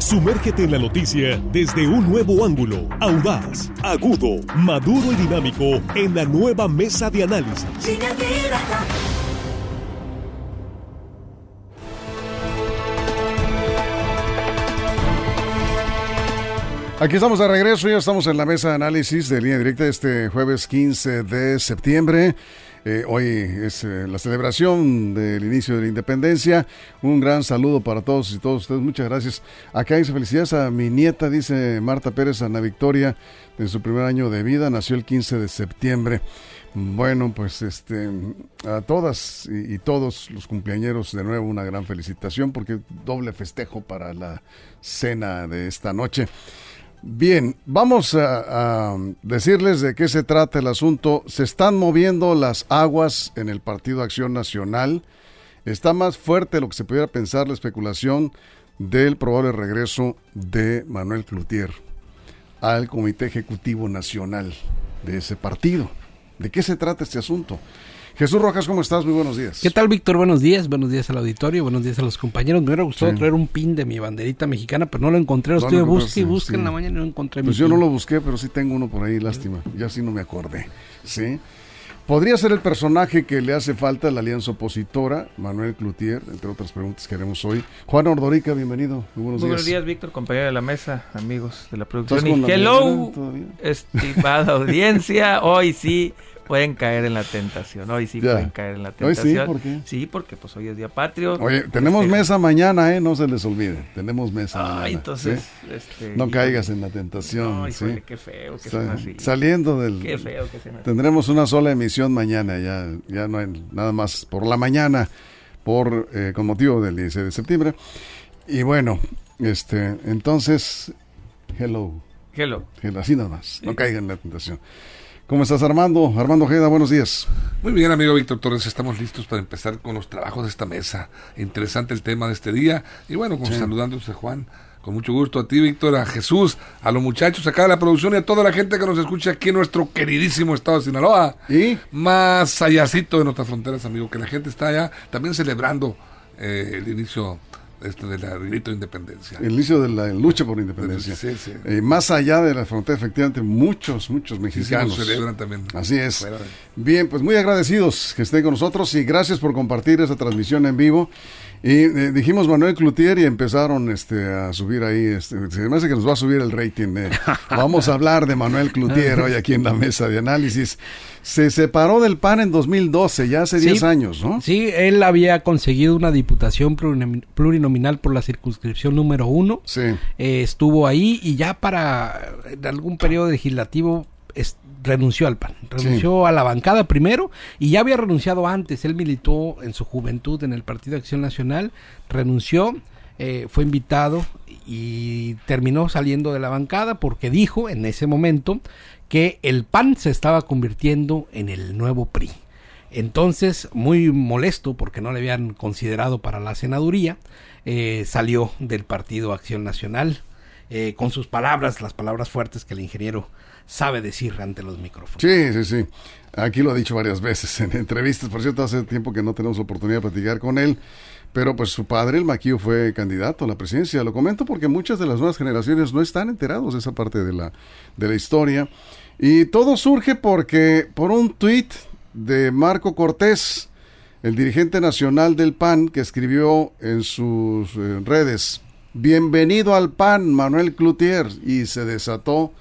Sumérgete en la noticia desde un nuevo ángulo, audaz, agudo, maduro y dinámico en la nueva mesa de análisis. Aquí estamos de regreso, ya estamos en la mesa de análisis de línea directa este jueves 15 de septiembre. Eh, hoy es eh, la celebración del inicio de la independencia. Un gran saludo para todos y todos ustedes. Muchas gracias. Acá dice felicidades a mi nieta, dice Marta Pérez, Ana Victoria, en su primer año de vida. Nació el 15 de septiembre. Bueno, pues este a todas y, y, todos los cumpleañeros de nuevo una gran felicitación porque doble festejo para la cena de esta noche. Bien, vamos a, decirles de qué se trata el asunto. Se están moviendo las aguas en el Partido Acción Nacional. Está más fuerte lo que se pudiera pensar la especulación del probable regreso de Manuel Cloutier al Comité Ejecutivo Nacional de ese partido. ¿De qué se trata este asunto? Jesús Rojas, ¿cómo estás? Muy buenos días. ¿Qué tal, Víctor? Buenos días. Buenos días al auditorio. Buenos días a los compañeros. Me hubiera gustado sí. traer un pin de mi banderita mexicana, pero no lo encontré. Lo no, estuve busque y busque sí. en la mañana y no encontré Pues yo pin. no lo busqué, pero sí tengo uno por ahí, lástima. Ya sí no me acordé. Sí. Podría ser el personaje que le hace falta a la alianza opositora, Manuel Cloutier, entre otras preguntas que haremos hoy. Juan Ordorica, bienvenido. Muy buenos Muy días. buenos días, Víctor, compañero de la mesa, amigos de la producción. Y hello, estimada audiencia. Hoy sí pueden caer en la tentación. Hoy sí ya. pueden caer en la tentación. Hoy sí, ¿por qué? Sí, porque pues hoy es día patrio. Oye, tenemos este... mesa mañana, ¿eh? No se les olvide. Tenemos mesa mañana. entonces, ¿sí? este, no caigas en la tentación. No, híjole, ¿sí? qué feo que Sa así. Saliendo del. Qué feo que así. Tendremos una sola emisión mañana, ya, ya no hay nada más por la mañana, por eh, con motivo del 16 de septiembre. Y bueno, este, entonces, hello. Hello. hello así nada más. No caigan en la tentación. ¿Cómo estás, Armando? Armando Ojeda, buenos días. Muy bien, amigo Víctor Torres, estamos listos para empezar con los trabajos de esta mesa. Interesante el tema de este día. Y bueno, con Sí. saludándose Juan, con mucho gusto a ti, Víctor, a Jesús, a los muchachos acá de la producción y a toda la gente que nos escucha aquí en nuestro queridísimo estado de Sinaloa. ¿Y? Más allácito de nuestras fronteras, amigo, que la gente está allá también celebrando eh, el inicio este, del grito de independencia. El inicio de la lucha por la independencia. Sí, sí. Eh, más allá de la frontera, efectivamente, muchos, muchos Sí, sí, mexicanos. lo celebran también. Así es. De- Bien, pues muy agradecidos que estén con nosotros y gracias por compartir esa transmisión en vivo. Y eh, dijimos Manuel Cloutier y empezaron este, a subir ahí, este, se me hace que nos va a subir el rating. eh. Vamos a hablar de Manuel Cloutier hoy aquí en la mesa de análisis. Se separó del PAN en 2012, ya hace Sí. 10 años, ¿no? Sí, él había conseguido una diputación plurinomi- plurinominal por la circunscripción número uno. Sí. Eh, estuvo ahí y ya para en algún periodo legislativo renunció al PAN, renunció a la bancada primero y ya había renunciado antes, él militó en su juventud en el Partido de Acción Nacional, renunció, eh, fue invitado y terminó saliendo de la bancada porque dijo en ese momento que el PAN se estaba convirtiendo en el nuevo PRI. Entonces, muy molesto porque no le habían considerado para la senaduría, eh, salió del Partido Acción Nacional eh, con sus palabras, las palabras fuertes que el ingeniero sabe decir ante los micrófonos. Sí, sí, sí. Aquí lo ha dicho varias veces en entrevistas. Por cierto, hace tiempo que no tenemos oportunidad de platicar con él. Pero pues su padre, el Maquillo, fue candidato a la presidencia. Lo comento porque muchas de las nuevas generaciones no están enterados de esa parte de la, de la historia. Y todo surge porque por un tuit de Marco Cortés, el dirigente nacional del PAN, que escribió en sus eh, redes, bienvenido al PAN, Manuel Cloutier, y se desató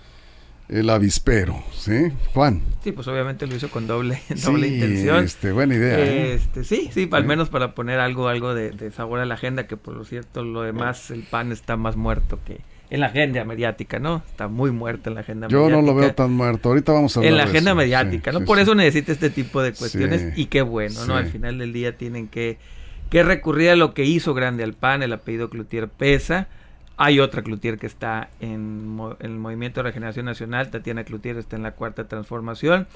el avispero, ¿sí? Juan. Sí, pues obviamente lo hizo con doble, doble Sí, intención. Este, buena idea. ¿eh? Este, sí, sí, al menos para poner algo, algo de, de sabor a la agenda, que por lo cierto lo demás, el PAN está más muerto que en la agenda mediática, ¿no? Está muy muerto en la agenda Yo mediática. no lo veo tan muerto. Ahorita vamos a hablar en la de agenda eso. mediática, Sí, ¿no? sí, Por eso necesita este tipo de cuestiones y qué bueno, ¿no? Al final del día tienen que, que recurrir a lo que hizo grande al PAN, el apellido Cloutier pesa. Hay otra Cloutier que está en, el Movimiento de Regeneración Nacional, Tatiana Cloutier está en la Cuarta Transformación.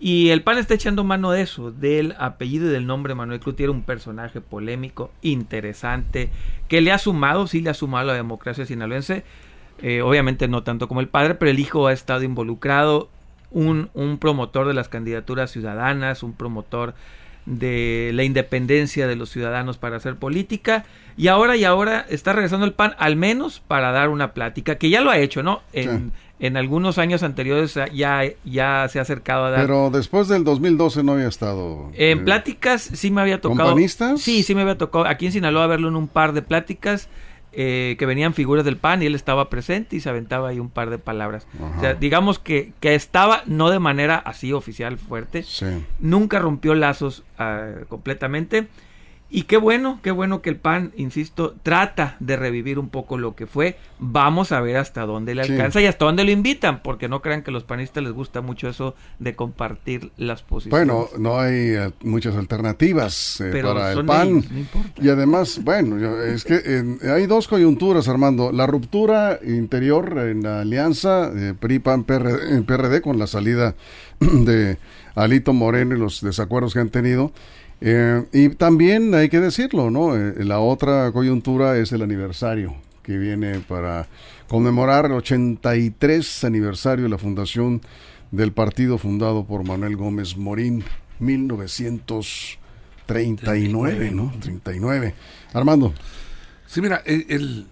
Y el PAN está echando mano de eso, del apellido y del nombre Manuel Cloutier, un personaje polémico, interesante, que le ha sumado, sí le ha sumado a la democracia sinaloense, eh, obviamente no tanto como el padre, pero el hijo ha estado involucrado, un promotor de las candidaturas ciudadanas, un promotor de la independencia de los ciudadanos para hacer política y ahora y ahora está regresando el PAN al menos para dar una plática que ya lo ha hecho, ¿no? En, en algunos años anteriores ya, ya se ha acercado a dar. Pero después del 2012 no había estado. En eh, pláticas sí me había tocado. ¿Companistas? Sí, sí me había tocado. Aquí en Sinaloa verlo en un par de pláticas. Eh, que venían figuras del PAN y él estaba presente y se aventaba ahí un par de palabras. O sea, digamos que, que, estaba no de manera así oficial fuerte. Sí. Nunca rompió lazos uh, completamente y qué bueno, qué bueno que el PAN, insisto, trata de revivir un poco lo que fue. Vamos a ver hasta dónde le alcanza y hasta dónde lo invitan, porque no crean que a los panistas les gusta mucho eso de compartir las posiciones. Bueno, no hay eh, muchas alternativas eh, para el PAN. y además, bueno, es que hay dos coyunturas, Armando. La ruptura interior en la alianza de PRI-PAN-PRD PRD, con la salida de Alito Moreno y los desacuerdos que han tenido. Eh, y también hay que decirlo, ¿no? Eh, la otra coyuntura es el aniversario que viene para conmemorar el 83 aniversario de la fundación del partido fundado por Manuel Gómez Morín, 1939, ¿no? 39. Armando. Sí, mira, el,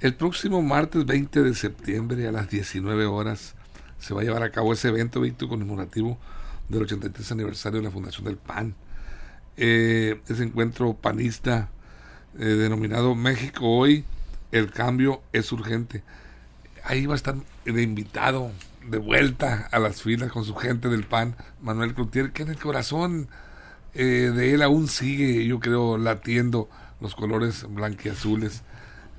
el próximo martes 20 de septiembre a las 19 horas se va a llevar a cabo ese evento, Víctor, conmemorativo del 83 aniversario de la fundación del PAN eh, ese encuentro panista eh, denominado México hoy, el cambio es urgente. Ahí va a estar de invitado, de vuelta a las filas con su gente del PAN, Manuel Cloutier, que en el corazón eh, de él aún sigue, yo creo, latiendo los colores blanquiazules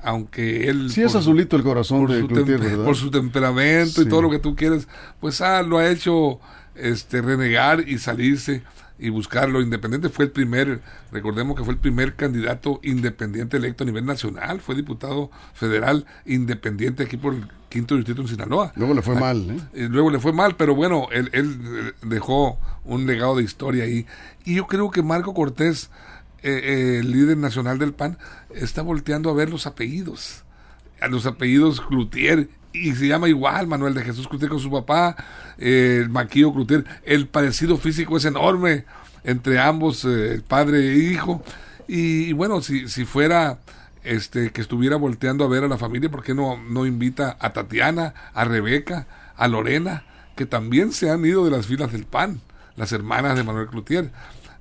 aunque él... Sí, es azulito el corazón de Cloutier, ¿verdad? Por su temperamento y todo lo que tú quieres, pues ah, lo ha hecho este renegar y salirse y buscarlo independiente. Fue el primer, recordemos que fue el primer candidato independiente electo a nivel nacional, fue diputado federal independiente aquí por el quinto distrito en Sinaloa. Luego le fue ah, mal, ¿eh? ¿eh? Luego le fue mal, pero bueno, él, él, dejó un legado de historia ahí. Y yo creo que Marco Cortés, eh, eh, el líder nacional del PAN, está volteando a ver los apellidos. A los apellidos Cloutier y se llama igual Manuel de Jesús Cloutier con su papá, eh, el Maquillo Cloutier. El parecido físico es enorme entre ambos, eh, el padre e hijo. Y, bueno, si, si fuera este que estuviera volteando a ver a la familia, ¿por qué no, no invita a Tatiana, a Rebeca, a Lorena, que también se han ido de las filas del PAN, las hermanas de Manuel Cloutier?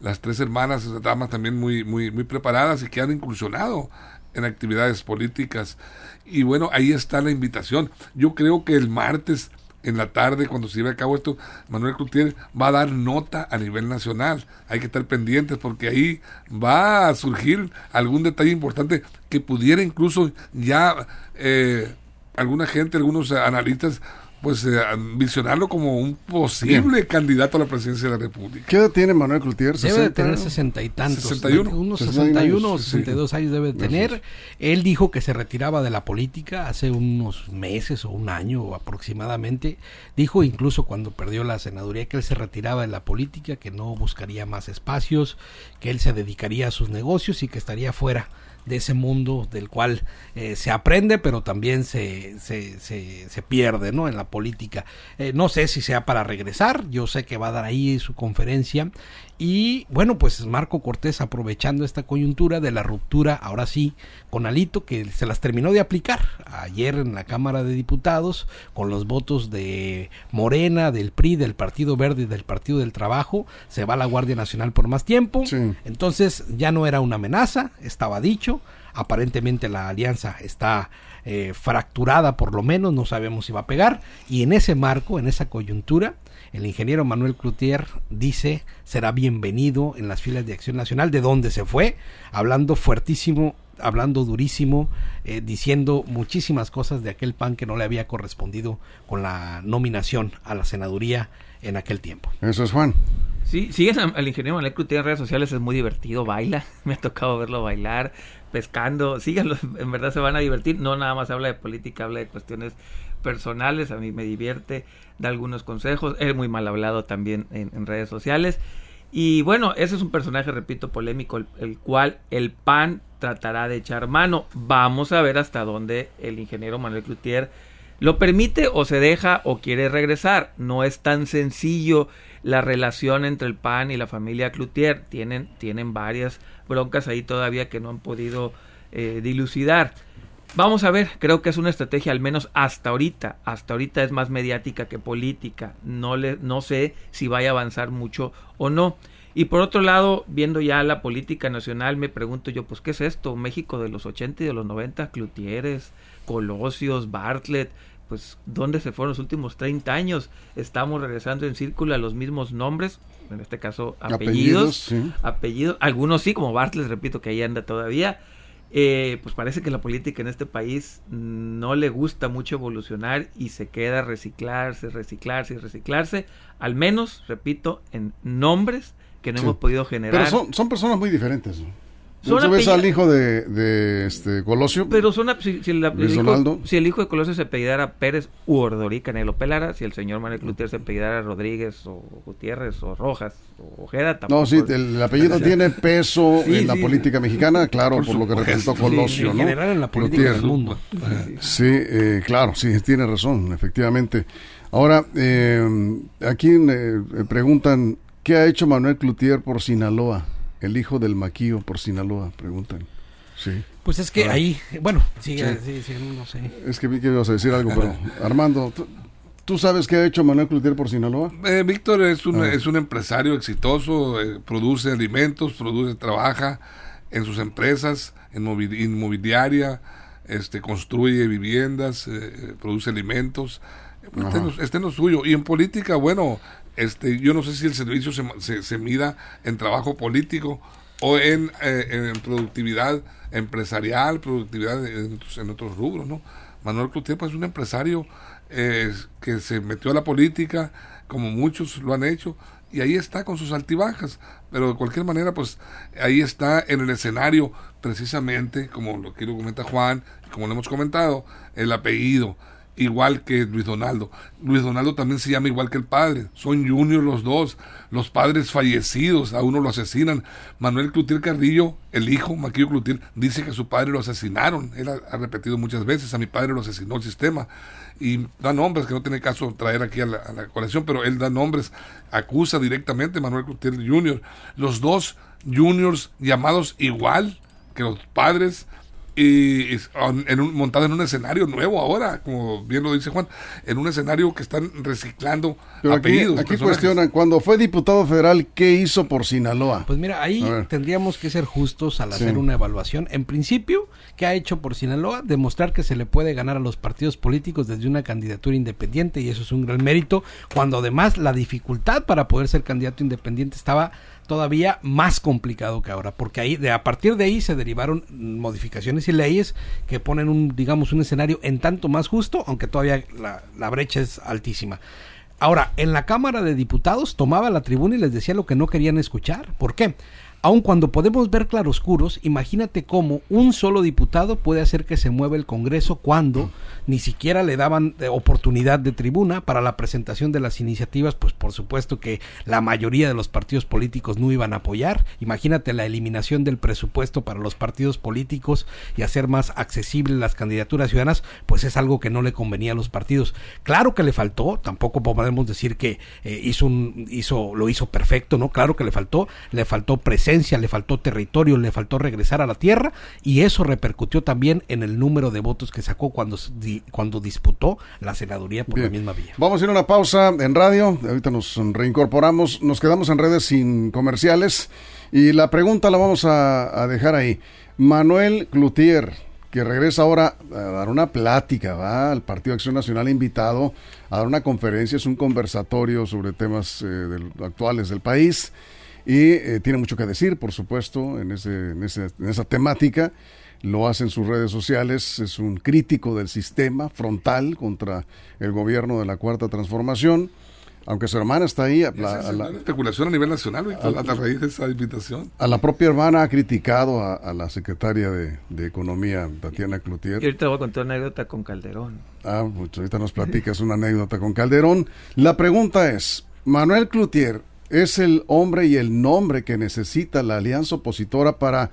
Las tres hermanas, damas también muy, muy, muy preparadas y que han incursionado en actividades políticas. Y bueno, ahí está la invitación. Yo creo que el martes en la tarde, cuando se lleve a cabo esto, Manuel Gutiérrez va a dar nota a nivel nacional. Hay que estar pendientes porque ahí va a surgir algún detalle importante que pudiera incluso ya eh, alguna gente, algunos analistas pues eh, visionarlo como un posible candidato a la presidencia de la República. ¿Qué edad tiene Manuel Cloutier? Debe de tener sesenta y tantos. 61. Unos 61 o 62 años debe de tener. Él dijo que se retiraba de la política hace unos meses o un año aproximadamente. Dijo incluso cuando perdió la senaduría que él se retiraba de la política, que no buscaría más espacios, que él se dedicaría a sus negocios y que estaría fuera de ese mundo del cual eh, se aprende, pero también se, se, se, pierde ¿no? en la política. Eh, no sé si sea para regresar, yo sé que va a dar ahí su conferencia y bueno, pues Marco Cortés aprovechando esta coyuntura de la ruptura, ahora sí, con Alito, que se las terminó de aplicar ayer en la Cámara de Diputados, con los votos de Morena, del PRI, del Partido Verde y del Partido del Trabajo, se va la Guardia Nacional por más tiempo. Entonces ya no era una amenaza, estaba dicho, aparentemente la alianza está eh, fracturada por lo menos, no sabemos si va a pegar, y en ese marco, en esa coyuntura, el ingeniero Manuel Cloutier dice será bienvenido en las filas de Acción Nacional, de donde se fue, hablando fuertísimo, hablando durísimo, eh, diciendo muchísimas cosas de aquel PAN que no le había correspondido con la nominación a la senaduría en aquel tiempo. Eso es Juan. Sí, siguen al ingeniero Manuel Cloutier en redes sociales, es muy divertido, baila, me ha tocado verlo bailar, pescando, síganlo, en verdad se van a divertir, no nada más habla de política, habla de cuestiones personales, a mí me divierte, da algunos consejos, es muy mal hablado también en, redes sociales. Y bueno, ese es un personaje, repito, polémico, el, cual el PAN tratará de echar mano. Vamos a ver hasta dónde el ingeniero Manuel Cloutier lo permite o se deja o quiere regresar. No es tan sencillo la relación entre el PAN y la familia Cloutier. Tienen, tienen varias broncas ahí todavía que no han podido eh, dilucidar. Vamos a ver, creo que es una estrategia al menos hasta ahorita, hasta ahorita es más mediática que política. No le no sé si vaya a avanzar mucho o no. Y por otro lado, viendo ya la política nacional, me pregunto yo, pues, ¿qué es esto? México de los 80 y de los 90, Clutieres, Colosios, Bartlett, pues, ¿dónde se fueron los últimos 30 años? Estamos regresando en círculo a los mismos nombres, en este caso apellidos, apellidos, algunos sí, como Bartlett, repito, que ahí anda todavía, eh, pues parece que la política en este país no le gusta mucho evolucionar y se queda reciclarse, reciclarse y reciclarse, al menos, repito, en nombres que no hemos podido generar. Pero son, son personas muy diferentes. ¿no? Ves al hijo de, de, este Colosio? Pero son, si, si, el hijo, si, el hijo, de Colosio se apellidara Pérez u Ordorica Canelo Pelara, si el señor Manuel Clutier se apellidara Rodríguez o Gutiérrez o Rojas o Ojeda, tampoco. No, sí, el, apellido tiene peso en la política mexicana, claro, por, lo que representó Colosio, en general en la política del mundo. Sí, eh, claro, sí, tiene razón, efectivamente. Ahora, eh, aquí eh, preguntan, ¿qué ha hecho Manuel Clutier por Sinaloa? El hijo del maquillo por Sinaloa, preguntan. Sí. Pues es que ah. ahí, bueno, sigue, sí. Sí, no sé. Es que vi que ibas a decir algo, pero Armando, ¿tú, sabes qué ha hecho Manuel Clutier por Sinaloa? Eh, Víctor es un, ah. es un empresario exitoso, eh, produce alimentos, produce, trabaja en sus empresas, en inmobiliaria, este, construye viviendas, eh, produce alimentos. Este, este no es suyo. Y en política, bueno, este, yo no sé si el servicio se, se, mida en trabajo político o en, eh, en productividad empresarial, productividad en, otros rubros, ¿no? Manuel Cloutier pues, es un empresario eh, que se metió a la política, como muchos lo han hecho, y ahí está con sus altibajas, pero de cualquier manera, pues ahí está en el escenario, precisamente, como lo que lo comenta Juan, como lo hemos comentado, el apellido igual que Luis Donaldo. Luis Donaldo también se llama igual que el padre. Son juniors los dos. Los padres fallecidos, a uno lo asesinan. Manuel Clutier Carrillo, el hijo, Maquillo Clutier, dice que a su padre lo asesinaron. Él ha, repetido muchas veces, a mi padre lo asesinó el sistema. Y da nombres que no tiene caso traer aquí a la, colección, pero él da nombres, acusa directamente a Manuel Clutier Jr. Los dos juniors llamados igual que los padres y en un, montado en un escenario nuevo ahora, como bien lo dice Juan, en un escenario que están reciclando apellidos. Aquí, cuestionan, cuando fue diputado federal, ¿qué hizo por Sinaloa? Pues mira, ahí tendríamos que ser justos al hacer una evaluación. En principio, ¿qué ha hecho por Sinaloa? Demostrar que se le puede ganar a los partidos políticos desde una candidatura independiente, y eso es un gran mérito, cuando además la dificultad para poder ser candidato independiente estaba todavía más complicado que ahora, porque ahí de a partir de ahí se derivaron modificaciones y leyes que ponen un digamos un escenario en tanto más justo, aunque todavía la, la brecha es altísima. Ahora, en la Cámara de Diputados tomaba la tribuna y les decía lo que no querían escuchar. ¿Por qué? Aun cuando podemos ver claroscuros, imagínate cómo un solo diputado puede hacer que se mueva el Congreso cuando ni siquiera le daban eh, oportunidad de tribuna para la presentación de las iniciativas, pues por supuesto que la mayoría de los partidos políticos no iban a apoyar. Imagínate la eliminación del presupuesto para los partidos políticos y hacer más accesibles las candidaturas ciudadanas, pues es algo que no le convenía a los partidos. Claro que le faltó, tampoco podemos decir que eh, hizo un hizo lo hizo perfecto, ¿no? Claro que le faltó, le faltó presencia le faltó territorio, le faltó regresar a la tierra y eso repercutió también en el número de votos que sacó cuando, cuando disputó la senaduría por la misma vía. Vamos a ir a una pausa en radio, ahorita nos reincorporamos, nos quedamos en redes sin comerciales y la pregunta la vamos a, dejar ahí. Manuel Cloutier, que regresa ahora a dar una plática, va al Partido Acción Nacional invitado a dar una conferencia, es un conversatorio sobre temas eh, actuales del país y eh, tiene mucho que decir, por supuesto, en, ese, en, ese, en esa temática. Lo hace en sus redes sociales, es un crítico del sistema frontal contra el gobierno de la Cuarta Transformación aunque su hermana está ahí. A la, especulación a nivel nacional, a, a, raíz de esa invitación. A la propia hermana ha criticado a, la secretaria de, Economía, Tatiana Cloutier. Y ahorita voy a contar una anécdota con Calderón. Ah, pues ahorita nos platicas una anécdota con Calderón. La pregunta es, Manuel Cloutier es el hombre y el nombre que necesita la alianza opositora para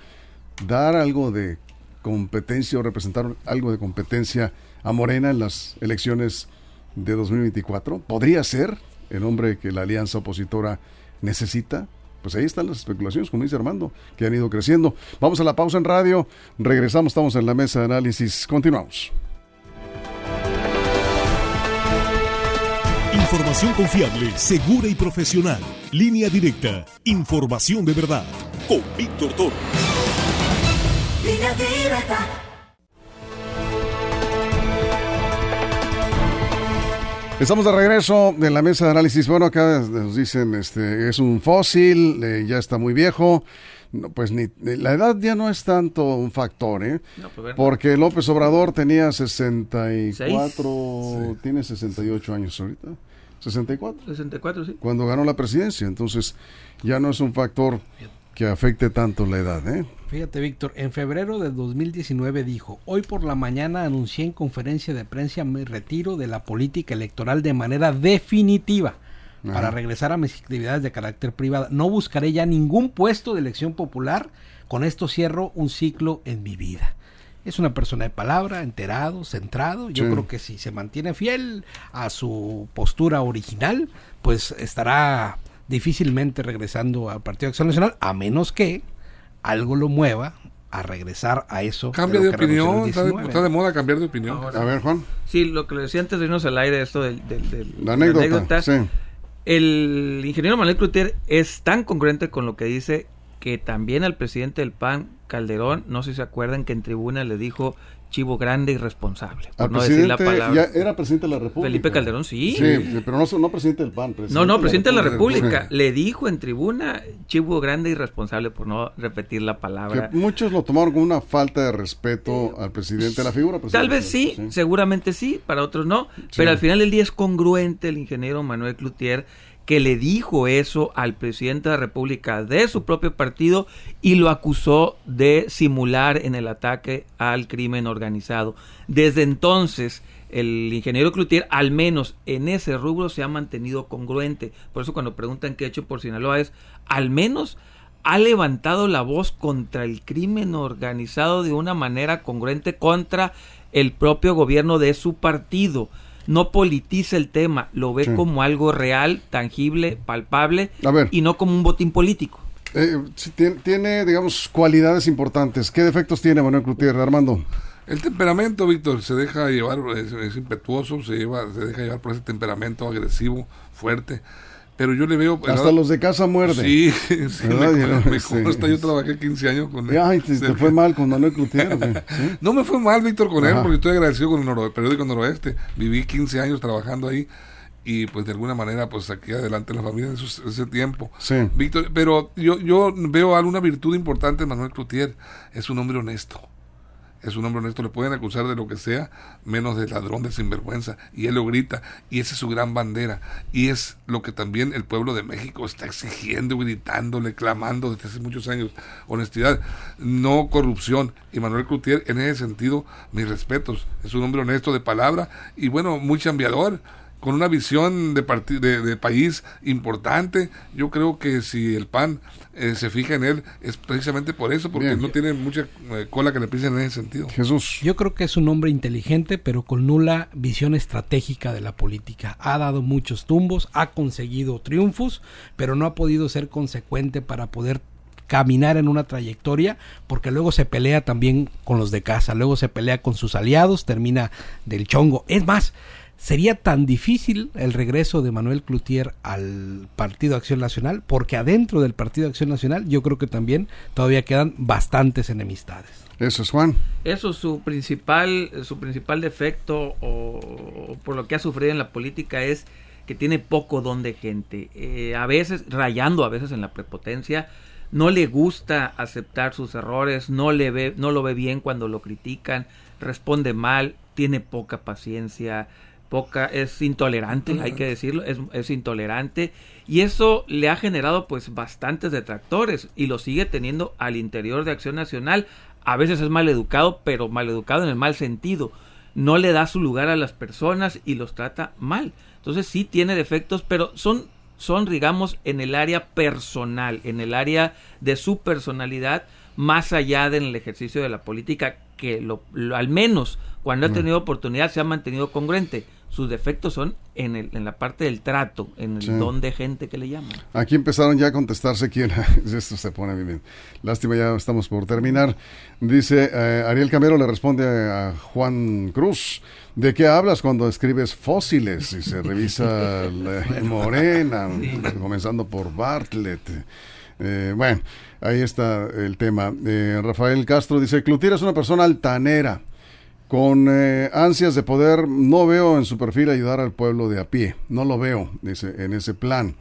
dar algo de competencia o representar algo de competencia a Morena en las elecciones de 2024? ¿Podría ser el hombre que la alianza opositora necesita? Pues ahí están las especulaciones, como dice Armando, que han ido creciendo. Vamos a la pausa en radio, regresamos, estamos en la mesa de análisis, continuamos. Información confiable, segura y profesional. Línea directa. Información de verdad. Con Víctor Toro. Estamos de regreso en la mesa de análisis. Bueno, acá nos dicen, este, es un fósil, eh, ya está muy viejo. No, pues ni la edad ya no es tanto un factor, ¿eh? No, pues, bueno. Porque López Obrador tenía 64, Seis. tiene 68 años ahorita. 64, 64, sí. cuando ganó la presidencia. Entonces, ya no es un factor que afecte tanto la edad, ¿eh? Fíjate, Víctor, en febrero de 2019 dijo, hoy por la mañana anuncié en conferencia de prensa mi retiro de la política electoral de manera definitiva para regresar a mis actividades de carácter privado. No buscaré ya ningún puesto de elección popular. Con esto cierro un ciclo en mi vida. Es una persona de palabra, enterado, centrado. Yo Sí. creo que si se mantiene fiel a su postura original, pues estará difícilmente regresando al Partido de Acción Nacional, a menos que algo lo mueva a regresar a eso. Cambia de opinión, está de, 19. está de moda cambiar de opinión. Ahora. A ver, Juan, Sí, lo que le decía antes de irnos al aire, esto del, del, del- la de anécdota. Sí. El ingeniero Manuel Cloutier es tan congruente con lo que dice que también al presidente del PAN, Calderón, no sé si se acuerdan que en tribuna le dijo chivo grande y responsable, por Al no decir la palabra. ya era presidente de la República. Felipe Calderón, sí. Sí, pero no, no presidente del PAN. No, no, presidente de la República. Sí. Le dijo en tribuna chivo grande y responsable, por no repetir la Que palabra. muchos lo tomaron como una falta de respeto al presidente de la figura. Tal vez sí, seguramente sí, para otros no, pero al final del día es congruente el ingeniero Manuel Cloutier que le dijo eso al presidente de la República de su propio partido y lo acusó de simular en el ataque al crimen organizado. Desde entonces, el ingeniero Cloutier, al menos en ese rubro, se ha mantenido congruente. Por eso cuando preguntan qué ha hecho por Sinaloa es, al menos ha levantado la voz contra el crimen organizado de una manera congruente contra el propio gobierno de su partido. No politiza el tema, lo ve Sí. como algo real, tangible, palpable A ver. y no como un botín político. Eh, tiene, tiene, digamos, cualidades importantes. ¿Qué defectos tiene Manuel Cloutier, Armando? El temperamento, Víctor, se deja llevar, es, es impetuoso, se, lleva, se deja llevar por ese temperamento agresivo, fuerte. Pero yo le veo. Hasta los de casa muerde. Sí, sí, me, no, me sí. consta, yo trabajé 15 años con él. Ay, te, fue mal con Manuel Cloutier. No me fue mal, Víctor, con él, porque estoy agradecido con el Noro- periódico Noroeste. Viví 15 años trabajando ahí y pues de alguna manera pues saqué adelante la familia en esos- ese tiempo. Sí. Víctor, pero yo, yo veo alguna virtud importante en Manuel Cloutier. Es un hombre honesto. Es un hombre honesto, le pueden acusar de lo que sea, menos de ladrón, de sinvergüenza. Y él lo grita. Y esa es su gran bandera. Y es lo que también el pueblo de México está exigiendo, gritándole, clamando desde hace muchos años. Honestidad, no corrupción. Y Manuel Cloutier, en ese sentido, mis respetos. Es un hombre honesto de palabra y bueno, muy chambeador con una visión de, de país importante. Yo creo que si el PAN eh, se fija en él es precisamente por eso, porque Bien. no tiene mucha eh, cola que le pisen en ese sentido. Jesús. Yo creo que es un hombre inteligente, pero con nula visión estratégica de la política. Ha dado muchos tumbos, ha conseguido triunfos, pero no ha podido ser consecuente para poder caminar en una trayectoria, porque luego se pelea también con los de casa, luego se pelea con sus aliados, termina del chongo. Es más, sería tan difícil el regreso de Manuel Cloutier al Partido Acción Nacional, porque adentro del Partido Acción Nacional yo creo que también todavía quedan bastantes enemistades. Eso es Juan. Eso su principal su principal defecto o, o por lo que ha sufrido en la política es que tiene poco don de gente. Eh, a veces rayando a veces en la prepotencia, no le gusta aceptar sus errores, no le ve no lo ve bien cuando lo critican, responde mal, tiene poca paciencia, poca es intolerante, hay que decirlo, es, es intolerante y eso le ha generado pues bastantes detractores y lo sigue teniendo al interior de Acción Nacional. A veces es mal educado, pero mal educado en el mal sentido. No le da su lugar a las personas y los trata mal. Entonces sí tiene defectos, pero son son digamos en el área personal, en el área de su personalidad, más allá del ejercicio de la política que lo, lo- al menos cuando ha tenido oportunidad se ha mantenido congruente. Sus defectos son en, el, en la parte del trato, en el Sí. don de gente que le llaman. Aquí empezaron ya a contestarse quién. Esto se pone bien. Lástima, ya estamos por terminar. Dice eh, Ariel Camero le responde a Juan Cruz. ¿De qué hablas cuando escribes fósiles? Y se revisa la- Morena, comenzando por Bartlett. Eh, bueno, ahí está el tema. Eh, Rafael Castro dice, Cloutier es una persona altanera, con eh, ansias de poder. No veo en su perfil ayudar al pueblo de a pie. No lo veo, dice, en ese plan.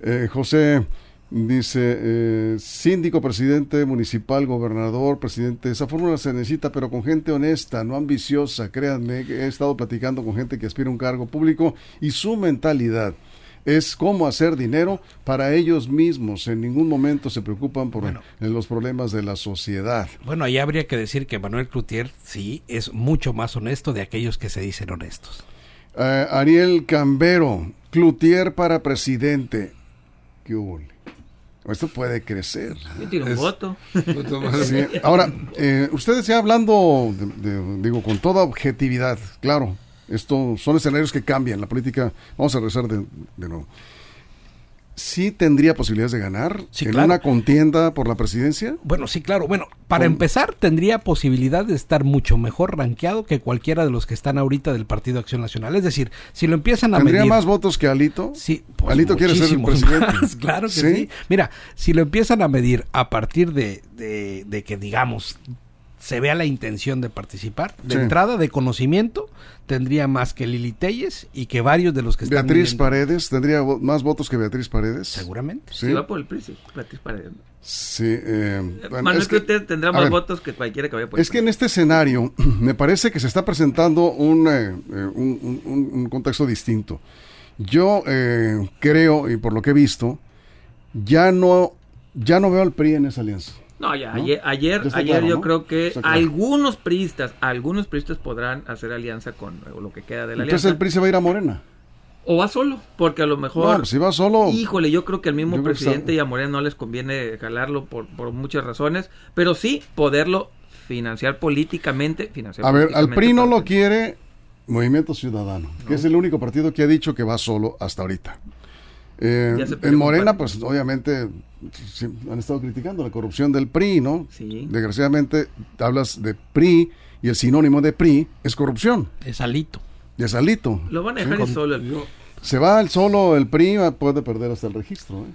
Eh, José dice, eh, síndico, presidente municipal, gobernador, presidente, esa fórmula se necesita, pero con gente honesta, no ambiciosa, créanme, he estado platicando con gente que aspira a un cargo público y su mentalidad es cómo hacer dinero para ellos mismos. En ningún momento se preocupan por Bueno. en los problemas de la sociedad. Bueno, ahí habría que decir que Manuel Cloutier sí es mucho más honesto de aquellos que se dicen honestos. Eh, Ariel Cambero, Cloutier para presidente. ¿Qué hubo? Esto puede crecer. Yo tiro un Es- voto. Sí, Ahora, eh, ustedes ya hablando, de- de- digo, con toda objetividad, claro, esto son escenarios que cambian. La política, vamos a regresar de, de nuevo. ¿Sí tendría posibilidades de ganar Sí, en claro. una contienda por la presidencia? Bueno, sí, claro. Bueno, para Con- empezar, tendría posibilidad de estar mucho mejor rankeado que cualquiera de los que están ahorita del Partido Acción Nacional. Es decir, si lo empiezan a ¿Tendría medir... más votos que Alito? Sí, pues Alito quiere ser el presidente. más, claro que ¿Sí? sí. Mira, si lo empiezan a medir a partir de, de- de que, digamos, se vea la intención de participar, de Sí. entrada de conocimiento, tendría más que Lili Telles y que varios de los que están Beatriz viviendo- Paredes, ¿tendría vo- más votos que Beatriz Paredes? Seguramente. Sí, Si va por el PRI, sí, Beatriz Paredes. sí. eh, bueno, Manuel es que- Cloutier tendrá más ver, votos que cualquiera que vaya por el Es que en este escenario me parece que se está presentando un, eh, eh, un, un- un- un contexto distinto. Yo eh, creo, y por lo que he visto, ya no, ya no veo al PRI en esa alianza. No, ya, ¿no? ayer, ayer, ayer claro, yo ¿no? creo que claro. algunos priistas, algunos priistas podrán hacer alianza con lo que queda de la Entonces alianza. el PRI se va a ir a Morena. O va solo, porque a lo No, mejor... pues si va solo. Híjole, yo creo que al mismo presidente y a Moreno no les conviene jalarlo por, por muchas razones, pero sí poderlo financiar políticamente. Financiar A ver, al PRI no lo quiere Movimiento Ciudadano, que es el único partido que ha dicho que va solo hasta ahorita. Eh, en Morena, pues obviamente sí, han estado criticando la corrupción del PRI, ¿no? Sí. Desgraciadamente hablas de PRI y el sinónimo de PRI es corrupción, Es Alito. es alito. Lo van a dejar Sí, solo. el- Se va el solo el PRI, va- puede perder hasta el registro, ¿eh?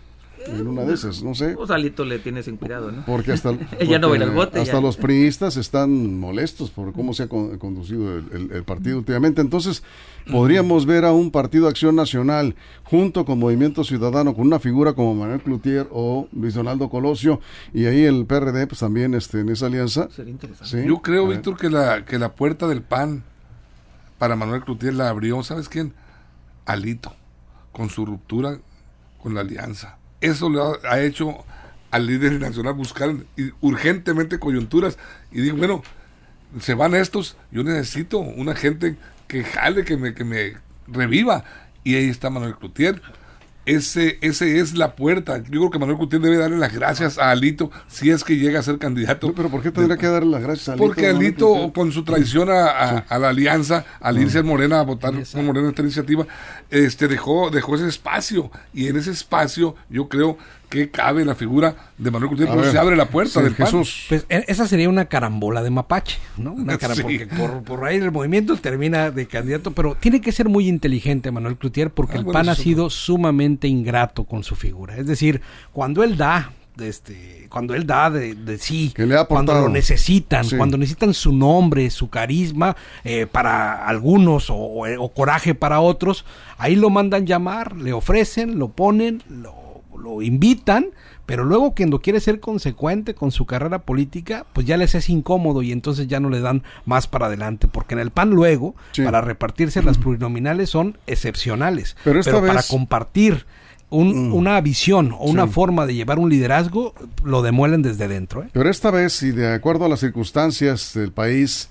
En una de esas, no sé. Pues Alito le tiene sin cuidado, ¿no? Porque hasta, Ya no al porque bote, hasta ya. los priistas están molestos por cómo se ha con- conducido el, el- el partido últimamente. Entonces, podríamos ver a un partido Acción Nacional junto con Movimiento Ciudadano, con una figura como Manuel Cloutier o Luis Donaldo Colosio, y ahí el PRD, pues también este, en esa alianza. Sería interesante. ¿sí? Yo creo. Víctor, que la, que la puerta del PAN para Manuel Cloutier la abrió, ¿sabes quién? Alito, con su ruptura con la alianza. Eso le ha, hecho al líder nacional buscar urgentemente coyunturas. Y digo, bueno, se van estos, yo necesito una gente que jale, que me, que me reviva. Y ahí está Manuel Cloutier. Ese, ese es la puerta. Yo creo que Manuel Cloutier debe darle las gracias a Alito si es que llega a ser candidato. No, pero ¿por qué tendría que darle las gracias a Alito? Porque Alito, con su traición a, a- a la alianza, al irse a Morena a votar con Morena en esta iniciativa, este dejó, dejó ese espacio. Y en ese espacio yo creo que cabe la figura de Manuel Cloutier. A Por eso ver, se abre la puerta sí, del PAN. Jesús. Pues e- esa sería una carambola de mapache, ¿no? Una cara- Sí. porque por, por ahí el movimiento termina de candidato, pero tiene que ser muy inteligente Manuel Cloutier porque Ah, el bueno, PAN ha sido sumamente ingrato con su figura. Es decir, cuando él da, de este, cuando él da de, de sí, Que le ha cuando lo necesitan, Sí. cuando necesitan su nombre, su carisma eh, para algunos o, o- o coraje para otros, ahí lo mandan llamar, le ofrecen, lo ponen, lo, lo invitan, pero luego cuando quiere ser consecuente con su carrera política, pues ya les es incómodo y entonces ya no le dan más para adelante, porque en el PAN luego, Sí. para repartirse las plurinominales son excepcionales, Pero esta para vez- compartir un- Mm. una visión o una Sí. forma de llevar un liderazgo, lo demuelen desde dentro. ¿eh? Pero esta vez, y de acuerdo a las circunstancias del país,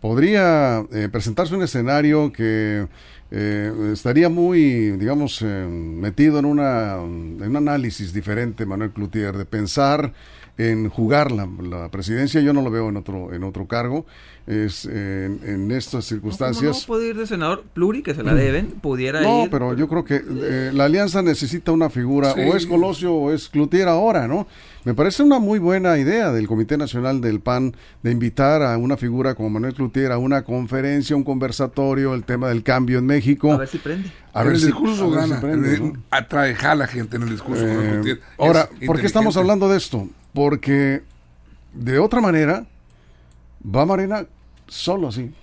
podría eh, presentarse un escenario que eh, estaría muy, digamos, eh, metido en, una, en un análisis diferente, Manuel Cloutier, de pensar en jugar la, la, presidencia. Yo no lo veo en otro, en otro cargo. Es en, en estas circunstancias. No, no, puede ir de senador pluri, que se la deben, pudiera no, ir. pero yo creo que eh, la alianza necesita una figura, sí. o es Colosio o es Cloutier ahora, ¿no? Me parece una muy buena idea del Comité Nacional del PAN de invitar a una figura como Manuel Cloutier a una conferencia, un conversatorio, el tema del cambio en México. A ver si prende. A ver, el discurso gana, si prende, ¿no? atrae, jala gente en el discurso. Eh, ahora, ¿por qué estamos hablando de esto? Porque de otra manera va Morena solo así.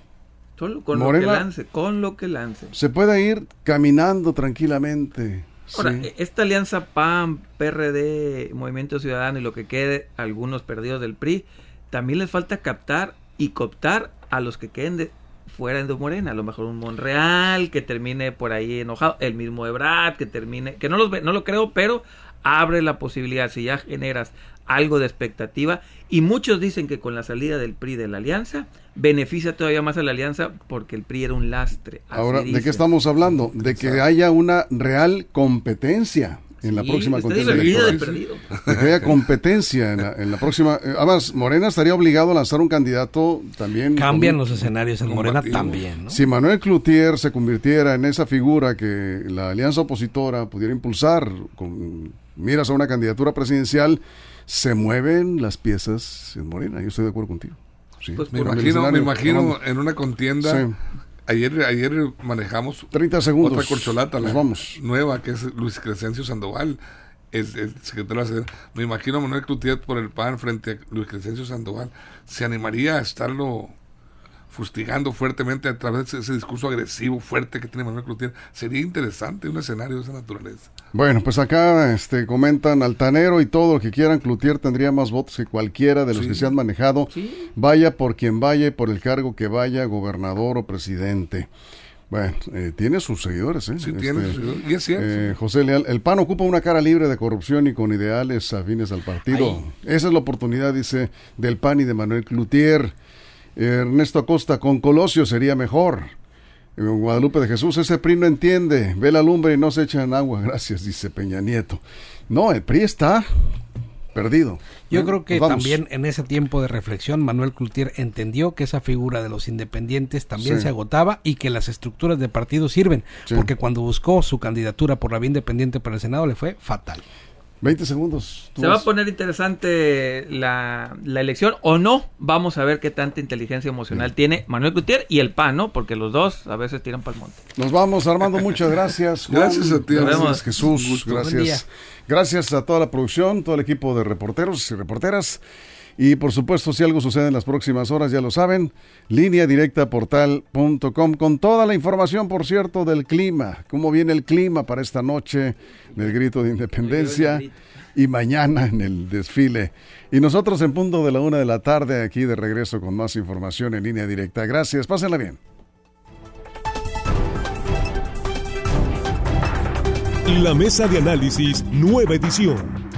Solo con Morena, lo que lance, con lo que lance. Se puede ir caminando tranquilamente. Ahora, sí. esta alianza PAN, PRD, Movimiento Ciudadano y lo que quede, algunos perdidos del PRI, también les falta captar y cooptar a los que queden de, fuera de Morena, a lo mejor un Monreal que termine por ahí enojado, el mismo Ebrard que termine, que no los ve, no lo creo, pero abre la posibilidad si ya generas algo de expectativa y muchos dicen que con la salida del PRI de la alianza beneficia todavía más a la alianza porque el PRI era un lastre. Ahora, ¿de qué estamos hablando? De que haya una real competencia en sí, la próxima contienda electoral. De que haya competencia en la, en la, próxima. Además, Morena estaría obligado a lanzar un candidato también. Cambian los escenarios en Morena también. ¿no? Si Manuel Cloutier se convirtiera en esa figura que la alianza opositora pudiera impulsar con miras a una candidatura presidencial, se mueven las piezas en Morena. Yo estoy de acuerdo contigo. Sí. Pues me, imagino, me imagino en una contienda. Sí. Ayer, ayer manejamos 30 segundos. otra corcholata, la vamos. nueva, que es Luis Crescencio Sandoval, el, el secretario de la Me imagino a Manuel Cloutier por el PAN frente a Luis Crescencio Sandoval. ¿Se animaría a estarlo fustigando fuertemente a través de ese discurso agresivo, fuerte que tiene Manuel Cloutier. Sería interesante un escenario de esa naturaleza. Bueno, pues acá este, comentan Altanero y todo lo que quieran. Cloutier tendría más votos que cualquiera de los sí. que se han manejado. Sí. Vaya por quien vaya y por el cargo que vaya, gobernador o presidente. Bueno, eh, tiene sus seguidores, ¿eh? Sí, este, tiene sus seguidores. Y es cierto. Eh, José Leal, el PAN ocupa una cara libre de corrupción y con ideales afines al partido. Ay. Esa es la oportunidad, dice, del PAN y de Manuel Cloutier. Ernesto Acosta, con Colosio sería mejor. Guadalupe de Jesús, ese PRI no entiende, ve la lumbre y no se echa en agua, gracias, dice Peña Nieto. No, el PRI está perdido. Yo ¿Eh? creo que también en ese tiempo de reflexión Manuel Cloutier entendió que esa figura de los independientes también sí. se agotaba y que las estructuras de partido sirven, sí. porque cuando buscó su candidatura por la vía independiente para el Senado le fue fatal. 20 segundos. Se va a poner interesante la, la, elección o no. Vamos a ver qué tanta inteligencia emocional sí. tiene Manuel Gutiérrez y el PAN, ¿no? Porque los dos a veces tiran para el monte. Nos vamos, Armando. Muchas gracias. Juan, gracias a ti. Gracias, Jesús. Gracias. Gracias a toda la producción, todo el equipo de reporteros y reporteras. Y por supuesto, si algo sucede en las próximas horas, ya lo saben, línea directa portal.com con toda la información, por cierto, del clima, cómo viene el clima para esta noche del grito de independencia y mañana en el desfile. Y nosotros en punto de la una de la tarde aquí de regreso con más información en línea directa. Gracias, pásenla bien. La mesa de análisis, nueva edición.